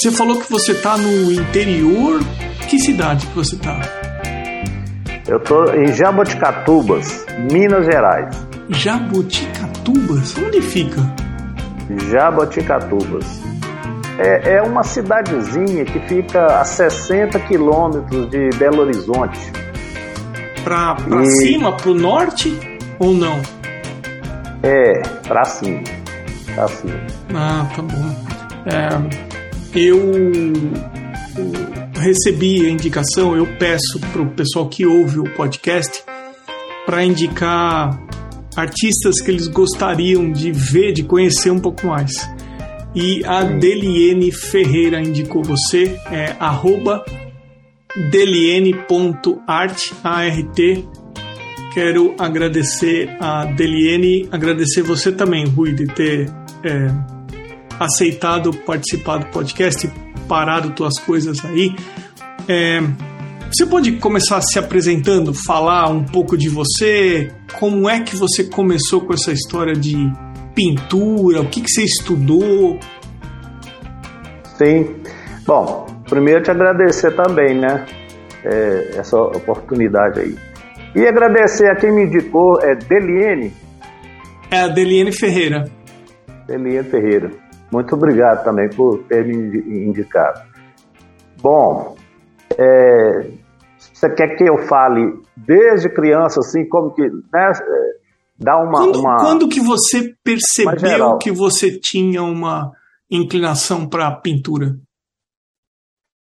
Você falou que você está no interior. Que cidade que você está? Eu estou em Jaboticatubas, Minas Gerais. Jaboticatubas? Onde fica? Jaboticatubas. É, é uma cidadezinha que fica a 60 quilômetros de Belo Horizonte. Para e... cima, para o norte ou não? É, para cima. Pra cima. Ah, tá bom. É, eu recebi a indicação, eu peço para o pessoal que ouve o podcast para indicar artistas que eles gostariam de ver, de conhecer um pouco mais. E a Deliene Ferreira indicou você, é arroba deliene.art, A-R-T. Quero agradecer a Deliene, agradecer você também, Rui, de ter é, aceitado participar do podcast, parado tuas coisas aí. É, você pode começar se apresentando, falar um pouco de você, como é que você começou com essa história de pintura, o que, que você estudou? Sim. Bom, primeiro te agradecer também, né? É, essa oportunidade aí. E agradecer a quem me indicou, é Deliene. É a Deliene Ferreira. Deliene Ferreira. Muito obrigado também por ter me indicado. Bom, é, você quer que eu fale desde criança, assim, como que. Né, dá uma quando, uma. quando que você percebeu que você tinha uma inclinação para pintura?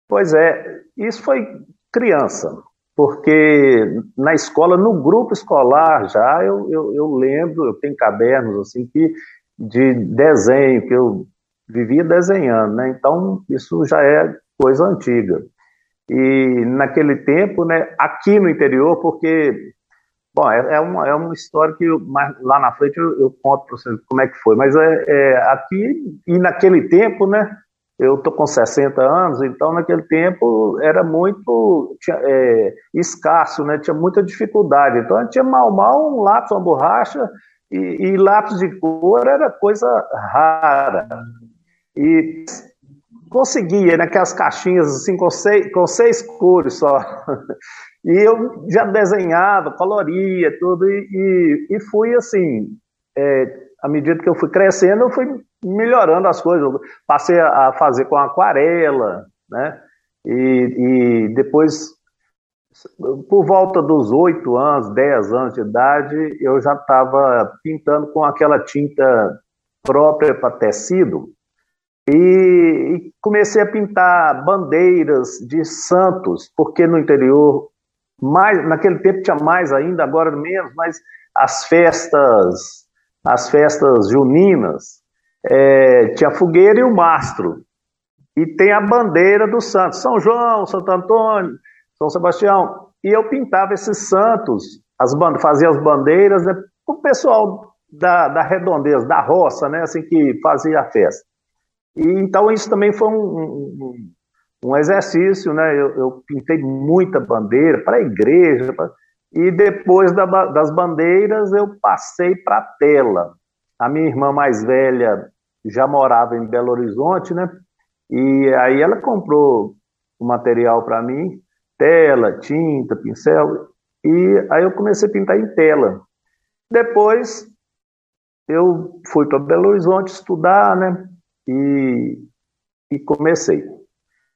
Pois é, isso foi criança, porque na escola, no grupo escolar já, eu, eu, eu lembro, eu tenho cadernos assim que de desenho que eu vivia desenhando, né? Então isso já é coisa antiga. E naquele tempo, né, aqui no interior, porque, bom, é, é uma, é uma história que eu, lá na frente eu, eu conto para vocês como é que foi, mas é, é, aqui e naquele tempo, né, eu tô com 60 anos, então naquele tempo era muito tinha, é, escasso, né, tinha muita dificuldade, então tinha mal mal um lápis, uma borracha, e, e lápis de cor era coisa rara. E conseguia naquelas caixinhas assim com seis, com seis cores só. E eu já desenhava, coloria, tudo, e, e, e fui assim, é, à medida que eu fui crescendo, eu fui melhorando as coisas. Eu passei a fazer com aquarela, né? E, e depois, por volta dos oito anos, dez anos de idade, eu já estava pintando com aquela tinta própria para tecido, e, comecei a pintar bandeiras de santos, porque no interior, mais, naquele tempo tinha mais ainda, agora menos, mas as festas, as festas juninas, é, tinha a fogueira e o mastro. E tem a bandeira dos santos, São João, Santo Antônio, São Sebastião. E eu pintava esses santos, as fazia as bandeiras né, com o pessoal da, da redondeza, da roça, né, assim que fazia a festa. E, então isso também foi um, um, um exercício, né? Eu, eu, pintei muita bandeira para a igreja, pra... e depois da, das bandeiras eu passei para a tela. A minha irmã mais velha já morava em Belo Horizonte, né? E aí ela comprou o material para mim, tela, tinta, pincel, e aí eu comecei a pintar em tela. Depois eu fui para Belo Horizonte estudar, né? E, e comecei.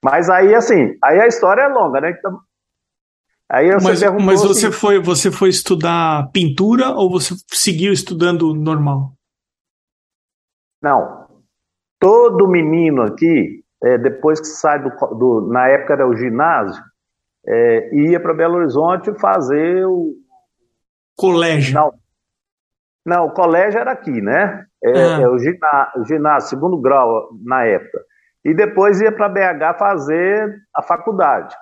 Mas aí, assim, aí a história é longa, né? Então, aí mas mas você, assim, foi, você foi estudar pintura ou você seguiu estudando normal? Não. Todo menino aqui, é, depois que sai do, do, Na época era o ginásio, é, ia para Belo Horizonte fazer o. Colégio. Não, não, o colégio era aqui, né? É, ah. é o ginásio, ginásio, segundo grau na época. E depois ia para BH fazer a faculdade,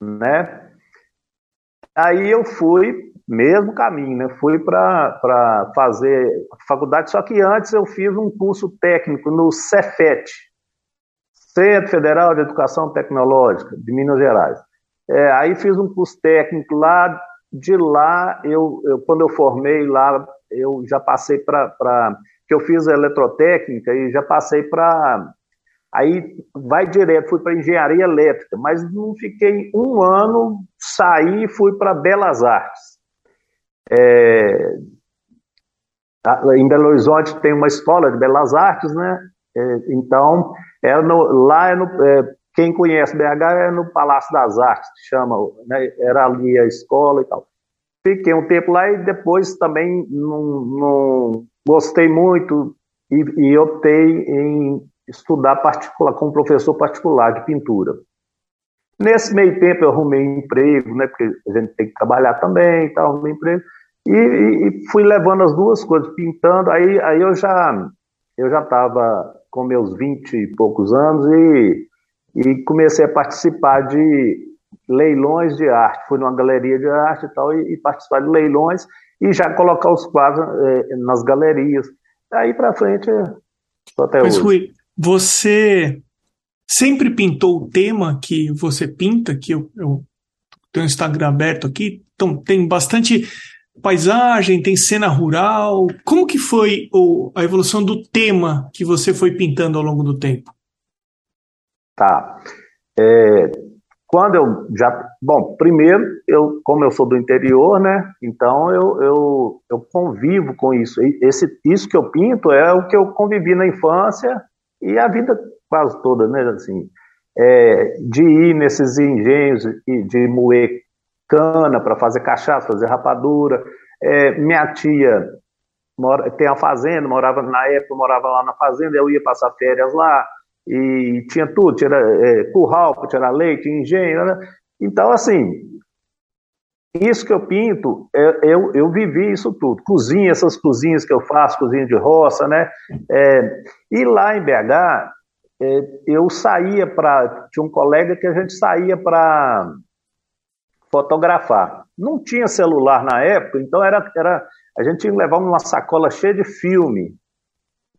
né? Aí eu fui, mesmo caminho, né? Fui para fazer a faculdade, só que antes eu fiz um curso técnico no Cefet, Centro Federal de Educação Tecnológica de Minas Gerais. É, aí fiz um curso técnico lá de lá, eu, eu, quando eu formei lá, eu já passei para. que eu fiz eletrotécnica e já passei para Aí vai direto, fui para engenharia elétrica, mas não fiquei um ano, saí e fui para Belas Artes. É, em Belo Horizonte tem uma escola de Belas Artes, né? É, então, é no, lá é no, é, quem conhece BH é no Palácio das Artes, chama, né? era ali a escola e tal. Fiquei um tempo lá e depois também não, não gostei muito e, e optei em estudar particular, com um professor particular de pintura. Nesse meio tempo eu arrumei emprego, né, porque a gente tem que trabalhar também, então arrumei emprego, e, e, e, fui levando as duas coisas, pintando, aí, aí eu já eu já estava com meus vinte e poucos anos e, e comecei a participar de leilões de arte, fui numa galeria de arte e tal, e, e participar de leilões, e já colocar os quadros eh, nas galerias. Aí para frente, até Mas, hoje. Rui, você sempre pintou o tema que você pinta, que eu, eu tenho o Instagram aberto aqui, então tem bastante paisagem, tem cena rural. Como que foi o, a evolução do tema que você foi pintando ao longo do tempo? Tá. É, quando eu já. Bom, primeiro, eu, como eu sou do interior, né? Então eu, eu, eu convivo com isso. Esse, isso que eu pinto é o que eu convivi na infância e a vida quase toda, né? Assim, é, de ir nesses engenhos e de moer cana para fazer cachaça, fazer rapadura. É, minha tia mora, tem a fazenda, morava na época, morava lá na fazenda, eu ia passar férias lá e tinha tudo, tinha é, curral tirar leite, engenho, né? Então, assim, isso que eu pinto, é, eu, eu vivi isso tudo. Cozinha, essas cozinhas que eu faço, cozinha de roça, né? É, e lá em BH, é, eu saía para. Tinha um colega que a gente saía para fotografar. Não tinha celular na época, então era, era a gente tinha que levar uma sacola cheia de filme.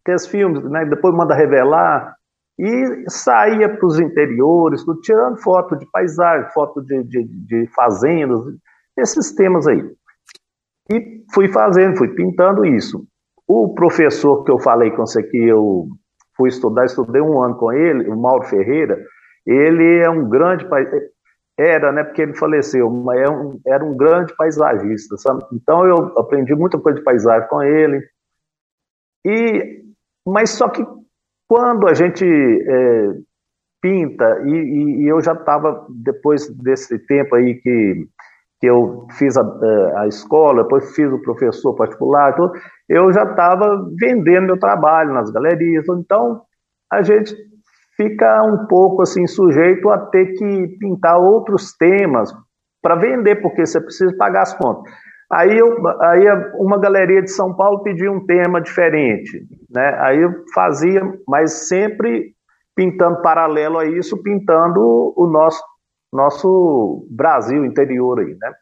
Aqueles filmes, né? Depois manda revelar e saía para os interiores, tirando foto de paisagem, foto de, de, de, fazendas, esses temas aí. E fui fazendo, fui pintando isso. O professor que eu falei com você que eu fui estudar, estudei um ano com ele, o Mauro Ferreira, ele é um grande era, né, porque ele faleceu, mas é um, era um grande paisagista, sabe? Então eu aprendi muita coisa de paisagem com ele. E mas só que quando a gente é, pinta, e, e, e eu já estava, depois desse tempo aí que, que eu fiz a, é, a escola, depois fiz o professor particular, eu já estava vendendo meu trabalho nas galerias, então a gente fica um pouco assim sujeito a ter que pintar outros temas para vender, porque você precisa pagar as contas. Aí, eu, aí uma galeria de São Paulo pediu um tema diferente, né? Aí eu fazia, mas sempre pintando paralelo a isso, pintando o nosso nosso Brasil interior aí, né?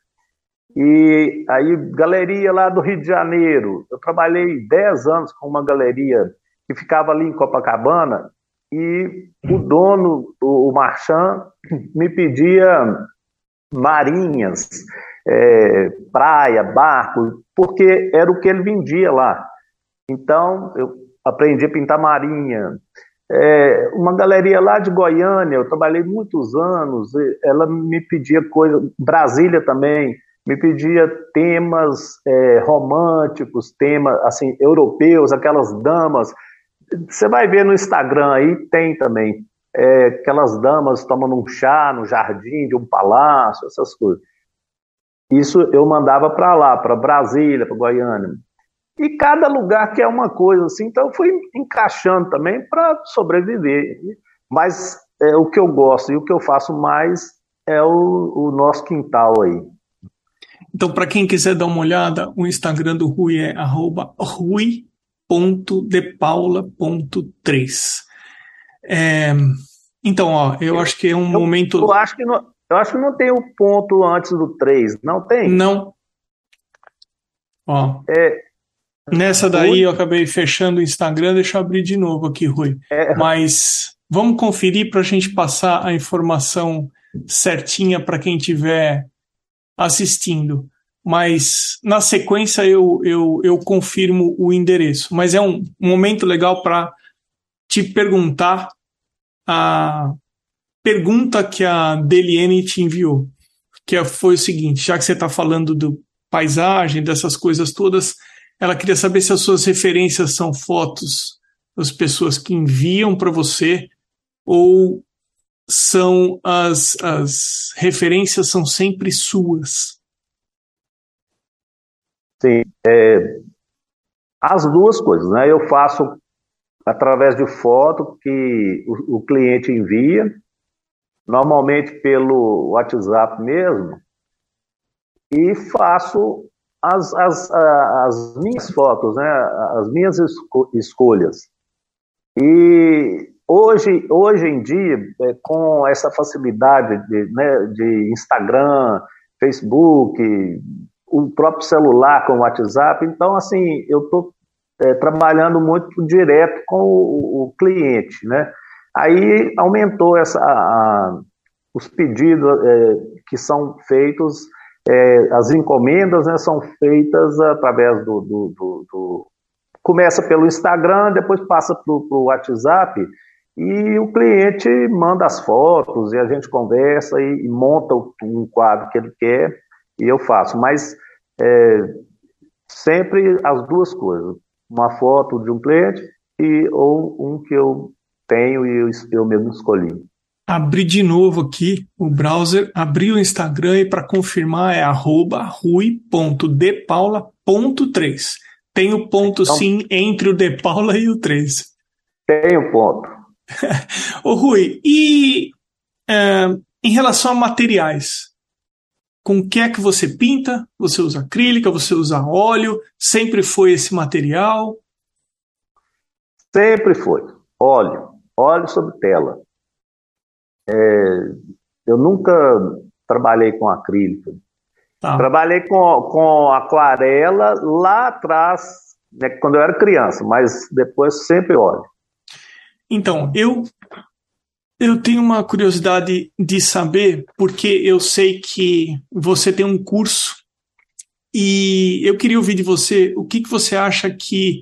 E aí galeria lá do Rio de Janeiro, eu trabalhei 10 anos com uma galeria que ficava ali em Copacabana e o dono, o Marchand, me pedia marinhas é, praia, barco, porque era o que ele vendia lá. Então, eu aprendi a pintar marinha. É, uma galeria lá de Goiânia, eu trabalhei muitos anos, ela me pedia coisa, Brasília também, me pedia temas é, românticos, temas assim europeus, aquelas damas. Você vai ver no Instagram aí, tem também é, aquelas damas tomando um chá no jardim de um palácio, essas coisas. Isso eu mandava para lá, para Brasília, para Goiânia. E cada lugar quer uma coisa assim, então eu fui encaixando também para sobreviver. Mas é, o que eu gosto e o que eu faço mais é o, o nosso quintal aí. Então, para quem quiser dar uma olhada, o Instagram do Rui é rui.depaula.3. É, então, ó, eu acho que é um eu, momento. Eu acho que no, eu acho que não tem o ponto antes do 3, não tem? Não. Ó. É, Nessa daí Rui? eu acabei fechando o Instagram, deixa eu abrir de novo aqui, Rui. É. Mas vamos conferir para a gente passar a informação certinha para quem estiver assistindo. Mas na sequência eu, eu, eu confirmo o endereço. Mas é um momento legal para te perguntar a pergunta que a Deliene te enviou, que foi o seguinte: já que você está falando do paisagem, dessas coisas todas, ela queria saber se as suas referências são fotos das pessoas que enviam para você ou são as, as referências são sempre suas. Sim, é, as duas coisas, né? Eu faço através de foto que o, o cliente envia, normalmente pelo WhatsApp mesmo, e faço as, as, as minhas fotos, né? As minhas esco escolhas. E hoje, hoje em dia, é, com essa facilidade de, né, de Instagram, Facebook, o próprio celular com o WhatsApp, então, assim, eu estou é, trabalhando muito direto com o, o, cliente, né? Aí aumentou essa, a, os pedidos é, que são feitos, é, as encomendas né, são feitas através do, do, do, do começa pelo Instagram, depois passa para o WhatsApp e o cliente manda as fotos e a gente conversa e, e monta um quadro que ele quer e eu faço. Mas é, sempre as duas coisas: uma foto de um cliente e ou um que eu tenho e eu, eu mesmo escolhi. Abri de novo aqui o browser, abri o Instagram e para confirmar é rui.depaula.3. Tem o ponto então, sim entre o De Paula e o 3. Tem o ponto. Ô Rui, e é, em relação a materiais, com o que é que você pinta? Você usa acrílica, você usa óleo? Sempre foi esse material? Sempre foi. Óleo. Óleo sobre tela. É, eu nunca trabalhei com acrílica. Tá. Trabalhei com, com aquarela lá atrás, né, quando eu era criança, mas depois sempre óleo. Então, eu eu tenho uma curiosidade de saber, porque eu sei que você tem um curso e eu queria ouvir de você o que, que você acha que.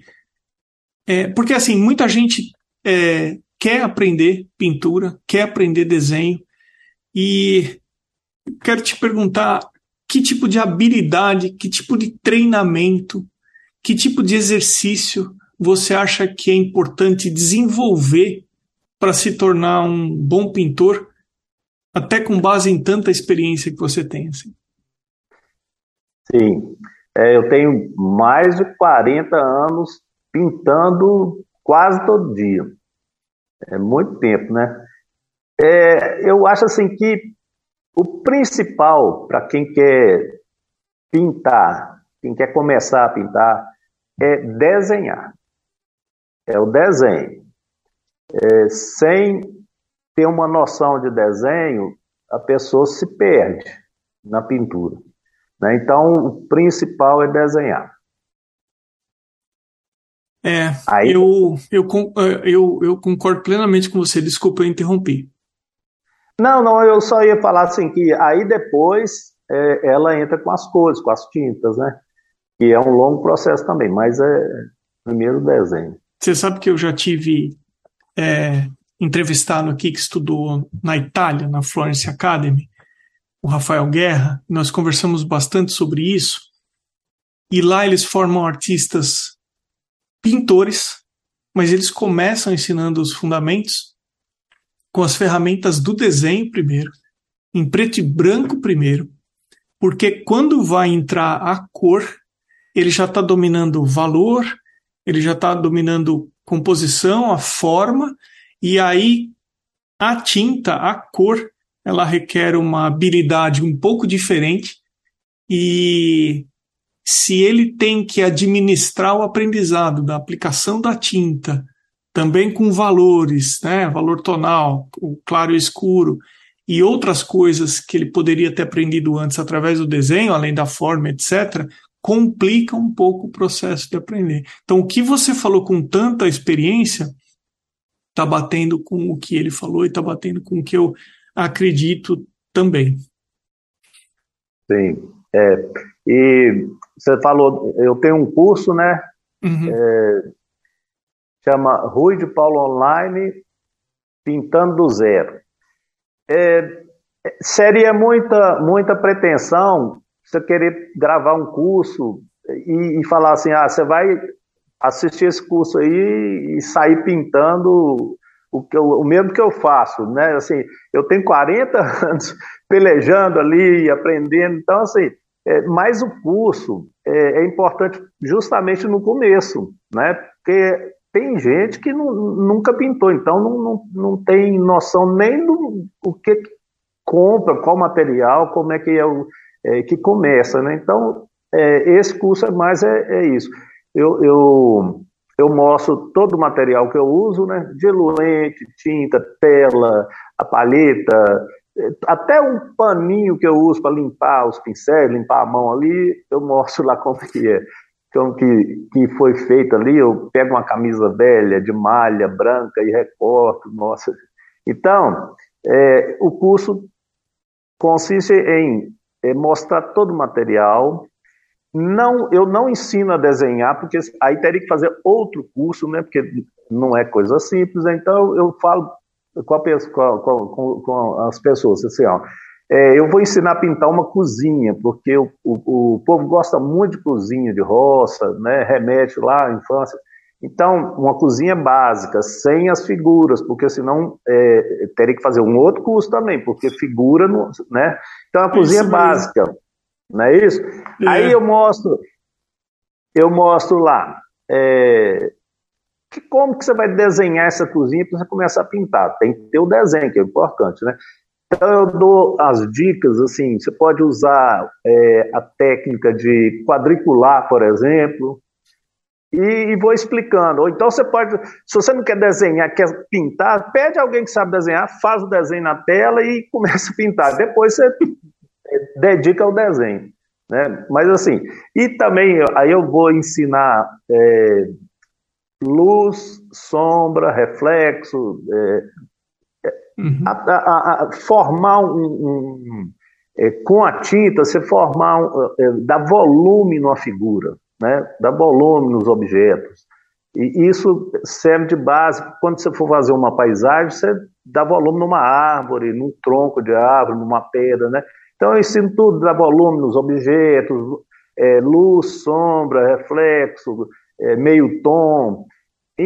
É, porque, assim, muita gente é, quer aprender pintura, quer aprender desenho, e quero te perguntar que tipo de habilidade, que tipo de treinamento, que tipo de exercício você acha que é importante desenvolver para se tornar um bom pintor, até com base em tanta experiência que você tem? Assim? Sim, é, eu tenho mais de 40 anos pintando quase todo dia. É muito tempo, né? É, eu acho assim que o principal para quem quer pintar, quem quer começar a pintar, é desenhar. É o desenho. É, sem ter uma noção de desenho, a pessoa se perde na pintura. Né? Então, o principal é desenhar. É, Aí, eu, eu, eu, eu concordo plenamente com você. Desculpa, eu interrompi. Não, não, eu só ia falar assim que aí depois é, ela entra com as cores, com as tintas, né? Que é um longo processo também, mas é primeiro desenho. Você sabe que eu já tive é, entrevistado aqui que estudou na Itália, na Florence Academy, o Rafael Guerra, nós conversamos bastante sobre isso. E lá eles formam artistas pintores, mas eles começam ensinando os fundamentos com as ferramentas do desenho primeiro, em preto e branco primeiro, porque quando vai entrar a cor, ele já está dominando o valor, ele já está dominando composição, a forma, e aí a tinta, a cor, ela requer uma habilidade um pouco diferente e se ele tem que administrar o aprendizado da aplicação da tinta também com valores, né, valor tonal, o claro e escuro, e outras coisas que ele poderia ter aprendido antes através do desenho, além da forma, etc., complica um pouco o processo de aprender. Então, o que você falou com tanta experiência está batendo com o que ele falou e está batendo com o que eu acredito também. Sim. É, e você falou, eu tenho um curso, né? Uhum. É, chama Rui de Paulo Online pintando do zero. É, seria muita, muita pretensão você querer gravar um curso e, e, falar assim, ah, você vai assistir esse curso aí e sair pintando o, que eu, o mesmo que eu faço, né? Assim, eu tenho 40 anos pelejando ali, aprendendo, então assim, é, mas o curso é, é, importante justamente no começo, né? Porque tem gente que não, nunca pintou, então não, não, não tem noção nem do o que compra, qual material, como é que é o é, que começa, né? Então é, esse curso é mais é, é isso. Eu, eu, eu mostro todo o material que eu uso, né? Diluente, tinta, tela, a palheta, até um paninho que eu uso para limpar os pincéis, limpar a mão ali, eu mostro lá como que é, como que, que foi feito ali. Eu pego uma camisa velha de malha branca e recorto, nossa. Então, é, o curso consiste em é, mostrar todo o material. Não, eu não ensino a desenhar, porque aí teria que fazer outro curso, né? Porque não é coisa simples. Então, eu falo com, a, com, com, as pessoas, assim, ó, é, eu vou ensinar a pintar uma cozinha, porque o, o, o, povo gosta muito de cozinha de roça, né, remete lá à infância. Então, uma cozinha básica, sem as figuras, porque senão é, teria que fazer um outro curso também, porque figura, no, né? Então, a cozinha isso básica, mesmo. não é isso? É. Aí eu mostro, eu mostro lá, é, que, como que você vai desenhar essa cozinha para você começar a pintar? Tem que ter o desenho, que é importante, né? Então eu dou as dicas, assim, você pode usar é, a técnica de quadricular, por exemplo, e, e, vou explicando. Ou então você pode, se você não quer desenhar, quer pintar, pede alguém que sabe desenhar, faz o desenho na tela e começa a pintar. Depois você dedica ao desenho. Né? Mas assim, e também aí eu vou ensinar é, luz, sombra, reflexo, é, uhum. a, a, a, formar um, um é, com a tinta, você formar, um, é, dar volume numa figura, né? dar volume nos objetos. E isso serve de base, quando você for fazer uma paisagem, você dá volume numa árvore, num tronco de árvore, numa pedra, né? Então eu ensino tudo, dar volume nos objetos, é, luz, sombra, reflexo, é, meio tom,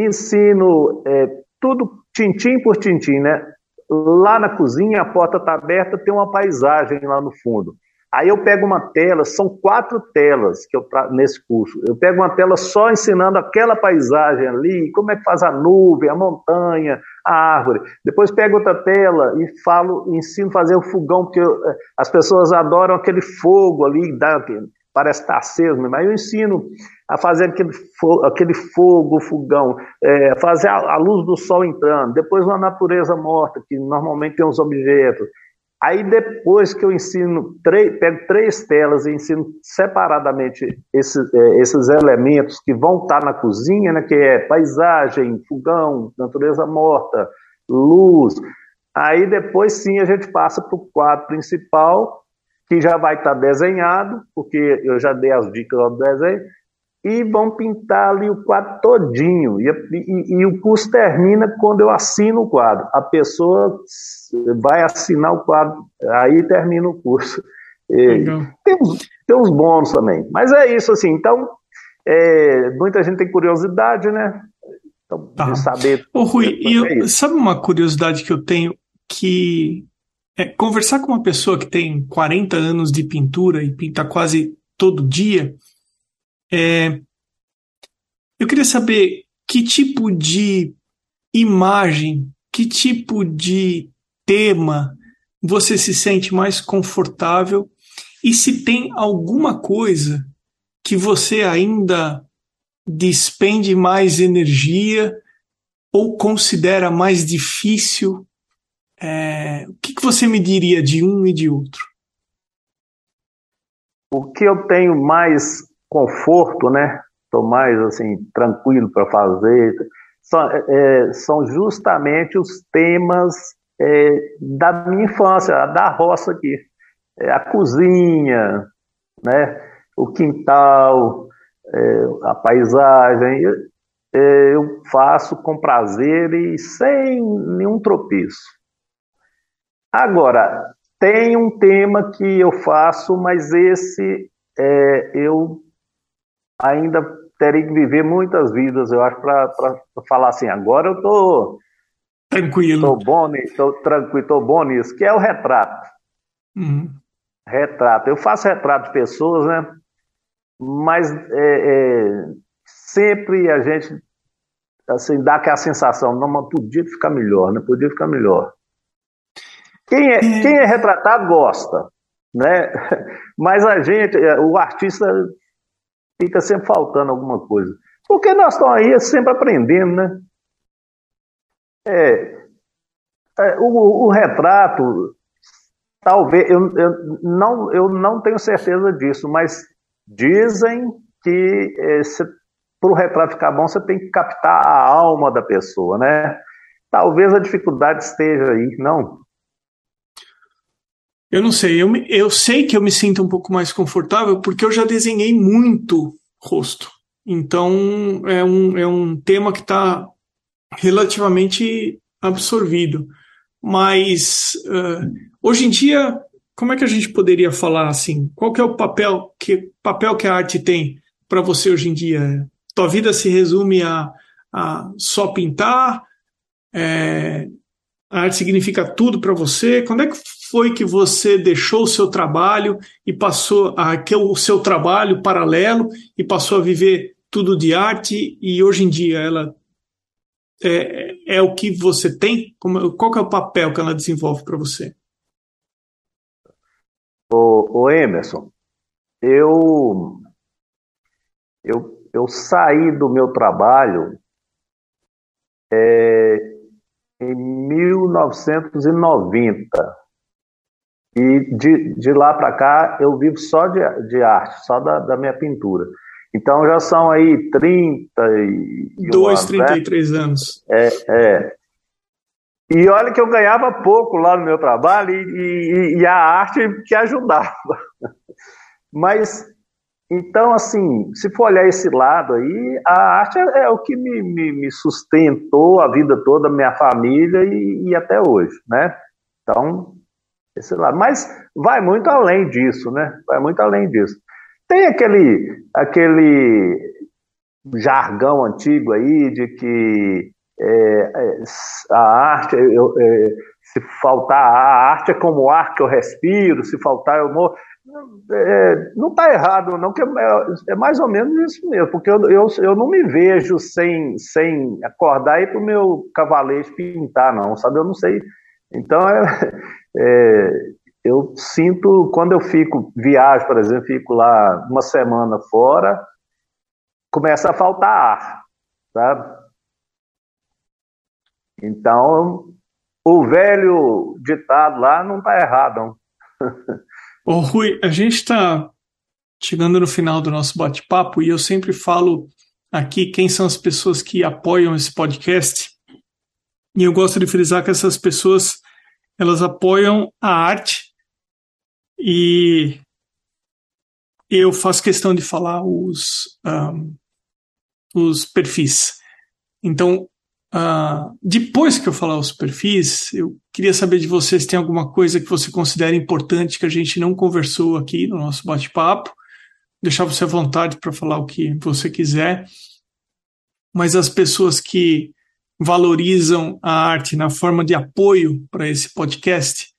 ensino é, tudo tintim por tintim, né? Lá na cozinha, a porta está aberta, tem uma paisagem lá no fundo. Aí eu pego uma tela, são quatro telas que eu nesse curso. Eu pego uma tela só ensinando aquela paisagem ali, como é que faz a nuvem, a montanha, a árvore. Depois pego outra tela e falo, ensino a fazer o fogão, porque eu, é, as pessoas adoram aquele fogo ali, dá, parece estar aceso, mas eu ensino a fazer aquele fogo, aquele fogo fogão, é, fazer a, a, luz do sol entrando, depois uma natureza morta, que normalmente tem uns objetos. Aí depois que eu ensino, pego três telas e ensino separadamente esses, é, esses elementos que vão estar na cozinha, né, que é paisagem, fogão, natureza morta, luz. Aí depois sim a gente passa para o quadro principal, que já vai estar desenhado, porque eu já dei as dicas do desenho, e vão pintar ali o quadro todinho. E, e, e, o curso termina quando eu assino o quadro. A pessoa vai assinar o quadro, aí termina o curso. tem, uns, tem uns bônus também. Mas é isso, assim. Então, é, muita gente tem curiosidade, né? Então, tá. de saber. Ô, Rui, é eu, sabe uma curiosidade que eu tenho que é, conversar com uma pessoa que tem 40 anos de pintura e pinta quase todo dia, é, eu queria saber que tipo de imagem, que tipo de tema você se sente mais confortável e se tem alguma coisa que você ainda despende mais energia ou considera mais difícil é, o que, que você me diria de um e de outro? O que eu tenho mais conforto, né? Estou mais assim tranquilo para fazer. São, é, são, justamente os temas é, da minha infância, da roça aqui, é, a cozinha, né? O quintal, é, a paisagem. é, eu faço com prazer e sem nenhum tropeço. Agora, tem um tema que eu faço, mas esse é, eu ainda terei que viver muitas vidas, eu acho, para falar assim, agora eu tô tranquilo, tô bom nisso, tô tranquilo, tô bom nisso, que é o retrato. Uhum. Retrato. Eu faço retrato de pessoas, né? Mas é, é, sempre a gente assim, dá aquela sensação, não, mas podia ficar melhor, né? Podia ficar melhor. Quem é, é. quem é retratado gosta, né? Mas a gente, é, o artista fica sempre faltando alguma coisa. Porque nós estamos aí sempre aprendendo, né? É, é o, o, retrato, talvez, eu, eu, não, eu não tenho certeza disso, mas dizem que é, para o retrato ficar bom, você tem que captar a alma da pessoa, né? Talvez a dificuldade esteja aí, não? Eu não sei, eu, me, eu sei que eu me sinto um pouco mais confortável porque eu já desenhei muito rosto. Então é um, é um tema que está relativamente absorvido. Mas uh, hoje em dia, como é que a gente poderia falar assim? Qual que é o papel que, papel que a arte tem para você hoje em dia? Tua vida se resume a, a só pintar? É, a arte significa tudo para você? Quando é que foi que você deixou o seu trabalho e passou a que o seu trabalho paralelo e passou a viver tudo de arte e hoje em dia ela é, é o que você tem? Como, qual é o papel que ela desenvolve para você? O, o Emerson, eu, eu, eu saí do meu trabalho é, em 1990. E de, de lá para cá eu vivo só de, de arte, só da, da minha pintura. Então já são aí 30 e. 2, 33 né? anos. É, é. E olha que eu ganhava pouco lá no meu trabalho e, e, e a arte que ajudava. Mas então, assim, se for olhar esse lado aí, a arte é, é o que me, me, me, sustentou a vida toda, minha família e, e, até hoje, né? Então, esse lado. Mas vai muito além disso, né? Vai muito além disso. Tem aquele, aquele jargão antigo aí de que é, é a arte, eu, é, se faltar a arte é como o ar que eu respiro, se faltar eu morro. É, não está errado, não, que é, é, mais ou menos isso mesmo, porque eu, eu, eu não me vejo sem, sem acordar e para o meu cavalete pintar, não, sabe? Eu não sei. Então, é, é, eu sinto, quando eu fico, viajo, por exemplo, fico lá uma semana fora, começa a faltar ar, sabe? Então, o velho ditado lá não está errado, não. Ô Rui, a gente está chegando no final do nosso bate-papo e eu sempre falo aqui quem são as pessoas que apoiam esse podcast. E eu gosto de frisar que essas pessoas elas apoiam a arte e eu faço questão de falar os, um, os perfis. Então, Uh, depois que eu falar os perfis, eu queria saber de você se tem alguma coisa que você considera importante que a gente não conversou aqui no nosso bate-papo. Deixar você à vontade para falar o que você quiser. Mas as pessoas que valorizam a arte na forma de apoio para esse podcast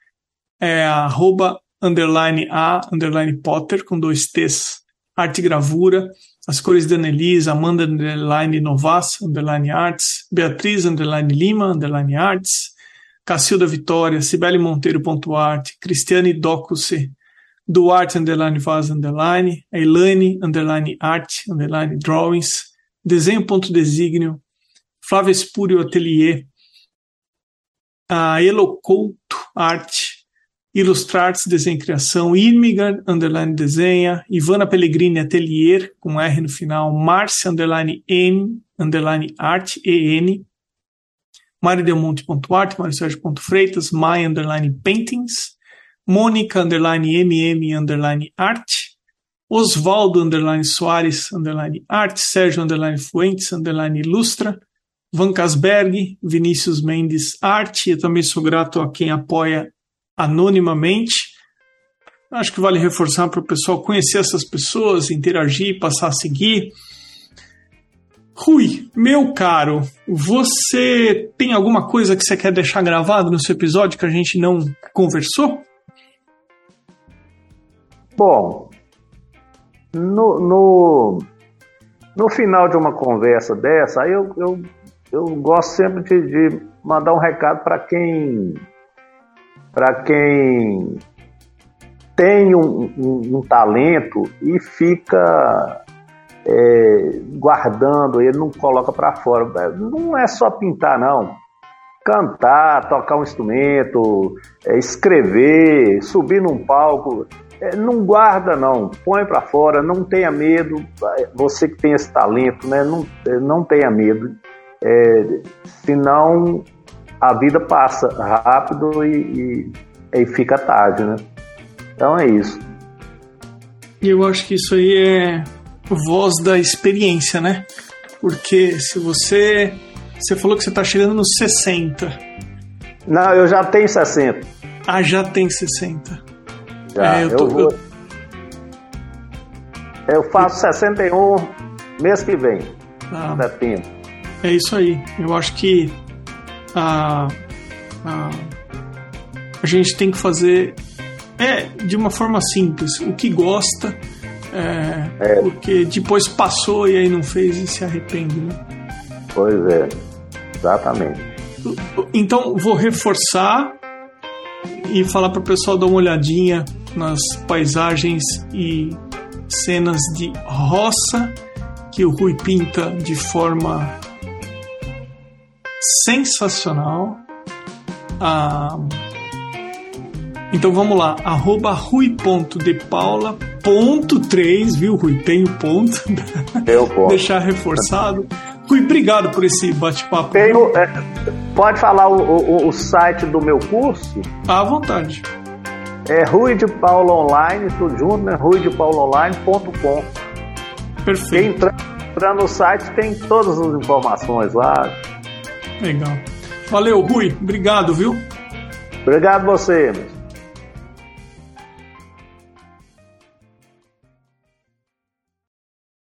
é arroba underline a underline Potter com dois T's, arte gravura as cores da Annelise, Amanda underline Novas, underline Arts, Beatriz underline Lima, underline Arts, Cacilda Vitória, Cibele Monteiro ponto art, Cristiane Docuse, Duarte underline Vaz underline, Elaine underline Art underline Drawings, Desenho ponto Desígnio, Flávia Espúrio Atelier, a Elocouto Arte, Ilustrarts Desenho Criação, Irmigan, underline Desenha, Ivana Pellegrini Atelier, com R no final, Márcia, underline N, underline Art, EN, Mário Sérgio.freitas, My, underline Paintings, Mônica, underline MM, underline Art, Osvaldo underline Soares underline Arte, Sérgio underline Fuentes underline Ilustra, Van Casberg, Vinícius Mendes Arte. Eu também sou grato a quem apoia anonimamente. Acho que vale reforçar para o pessoal conhecer essas pessoas, interagir, passar a seguir. Rui, meu caro, você tem alguma coisa que você quer deixar gravado no seu episódio que a gente não conversou? Bom, no, no, no final de uma conversa dessa, eu, eu, eu gosto sempre de, de mandar um recado para quem para quem tem um, um, um, talento e fica é, guardando, ele não coloca para fora. Não é só pintar, não. Cantar, tocar um instrumento, é, escrever, subir num palco. É, não guarda, não. Põe para fora, não tenha medo. Você que tem esse talento, né? não, não tenha medo. É, senão a vida passa rápido e, e, e fica tarde, né? Então é isso. E eu acho que isso aí é voz da experiência, né? Porque se você. Você falou que você está chegando nos 60. Não, eu já tenho 60. Ah, já tem 60. Já, é, eu, tô, eu, vou... eu... eu faço 61 mês que vem. Ah, é isso aí. Eu acho que a, a, a gente tem que fazer é de uma forma simples o que gosta é, é. Porque depois passou e aí não fez e se arrepende, né? Pois é, exatamente. Então vou reforçar e falar para o pessoal dar uma olhadinha nas paisagens e cenas de roça que o Rui pinta de forma sensacional. Ah, então vamos lá, arroba rui.depaula.3, viu, Rui? Tem o ponto. Eu posso. Deixar reforçado. Rui, obrigado por esse bate-papo. Tenho, é, pode falar o, o, o, site do meu curso? À vontade. É Rui de Paula Online, tudo junto, né? ruidepauloonline.com. Perfeito. Quem entra no site tem todas as informações lá. Legal. Valeu, Rui. Obrigado, viu? Obrigado você.